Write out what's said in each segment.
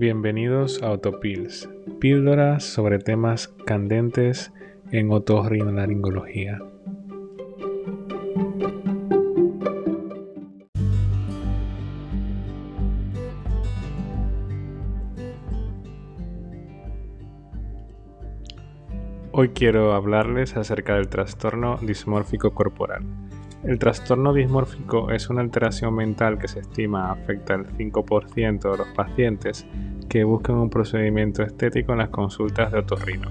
Bienvenidos a Autopills, píldoras sobre temas candentes en otorrinolaringología. Hoy quiero hablarles acerca del trastorno dismórfico corporal. El trastorno dismórfico es una alteración mental que se estima afecta al 5% de los pacientes que buscan un procedimiento estético en las consultas de otorrino.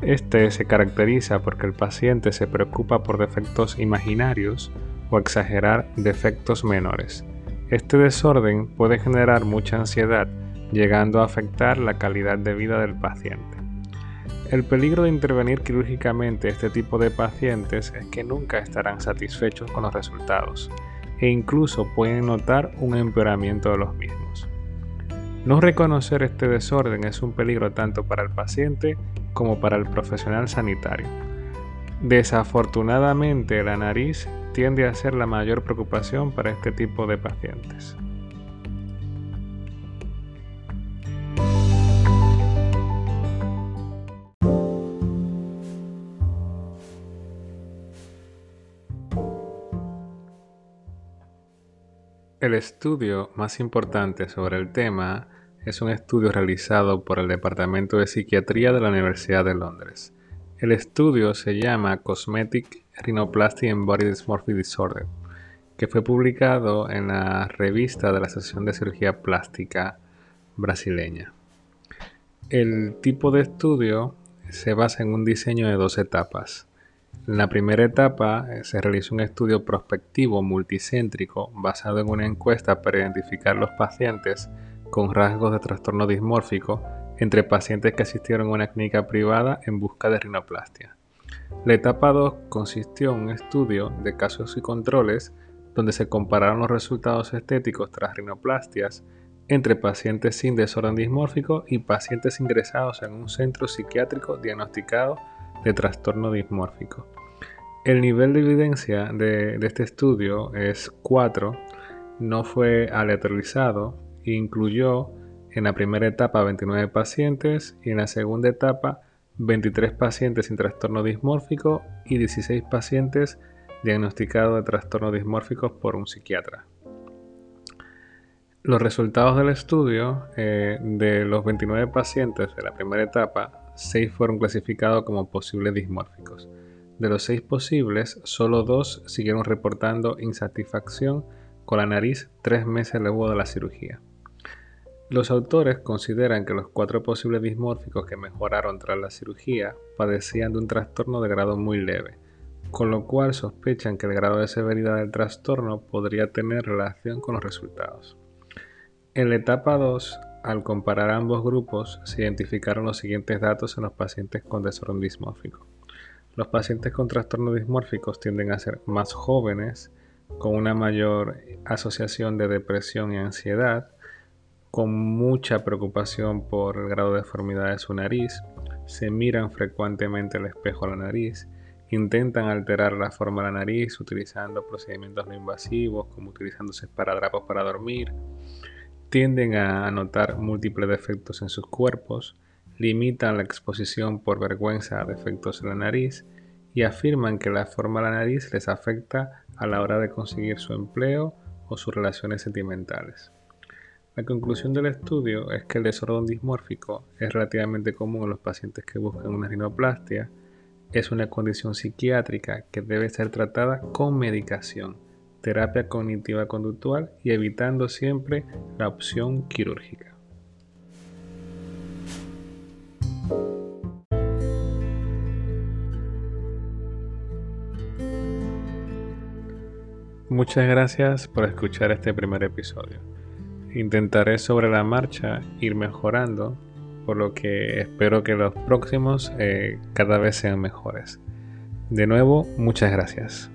Este se caracteriza porque el paciente se preocupa por defectos imaginarios o exagerar defectos menores. Este desorden puede generar mucha ansiedad, llegando a afectar la calidad de vida del paciente. El peligro de intervenir quirúrgicamente este tipo de pacientes es que nunca estarán satisfechos con los resultados e incluso pueden notar un empeoramiento de los mismos. No reconocer este desorden es un peligro tanto para el paciente como para el profesional sanitario. Desafortunadamente, la nariz tiende a ser la mayor preocupación para este tipo de pacientes. El estudio más importante sobre el tema es un estudio realizado por el Departamento de Psiquiatría de la Universidad de Londres. El estudio se llama Cosmetic Rhinoplasty and Body Dysmorphic Disorder, que fue publicado en la revista de la Asociación de Cirugía Plástica brasileña. El tipo de estudio se basa en un diseño de dos etapas. En la primera etapa eh, se realizó un estudio prospectivo multicéntrico basado en una encuesta para identificar los pacientes con rasgos de trastorno dismórfico entre pacientes que asistieron a una clínica privada en busca de rinoplastia. La etapa 2 consistió en un estudio de casos y controles donde se compararon los resultados estéticos tras rinoplastias entre pacientes sin desorden dismórfico y pacientes ingresados en un centro psiquiátrico diagnosticado de trastorno dismórfico. El nivel de evidencia de, este estudio es 4, no fue aleatorizado incluyó en la primera etapa 29 pacientes y en la segunda etapa 23 pacientes sin trastorno dismórfico y 16 pacientes diagnosticados de trastorno dismórficos por un psiquiatra. Los resultados del estudio, eh, de los 29 pacientes de la primera etapa, 6 fueron clasificados como posibles dismórficos. De los 6 posibles, solo 2 siguieron reportando insatisfacción con la nariz 3 meses luego de la cirugía. Los autores consideran que los 4 posibles dismórficos que mejoraron tras la cirugía padecían de un trastorno de grado muy leve, con lo cual sospechan que el grado de severidad del trastorno podría tener relación con los resultados. En la etapa 2, al comparar ambos grupos, se identificaron los siguientes datos en los pacientes con desorden dismórfico. Los pacientes con trastornos dismórficos tienden a ser más jóvenes, con una mayor asociación de depresión y ansiedad, con mucha preocupación por el grado de deformidad de su nariz, se miran frecuentemente al espejo de la nariz, intentan alterar la forma de la nariz utilizando procedimientos no invasivos como utilizándose esparadrapos para dormir, tienden a notar múltiples defectos en sus cuerpos, limitan la exposición por vergüenza a defectos en la nariz y afirman que la forma de la nariz les afecta a la hora de conseguir su empleo o sus relaciones sentimentales. La conclusión del estudio es que el desorden dismórfico es relativamente común en los pacientes que buscan una rinoplastia, es una condición psiquiátrica que debe ser tratada con medicación terapia cognitiva conductual y evitando siempre la opción quirúrgica. Muchas gracias por escuchar este primer episodio. Intentaré sobre la marcha ir mejorando, por lo que espero que los próximos eh, cada vez sean mejores. De nuevo, muchas gracias.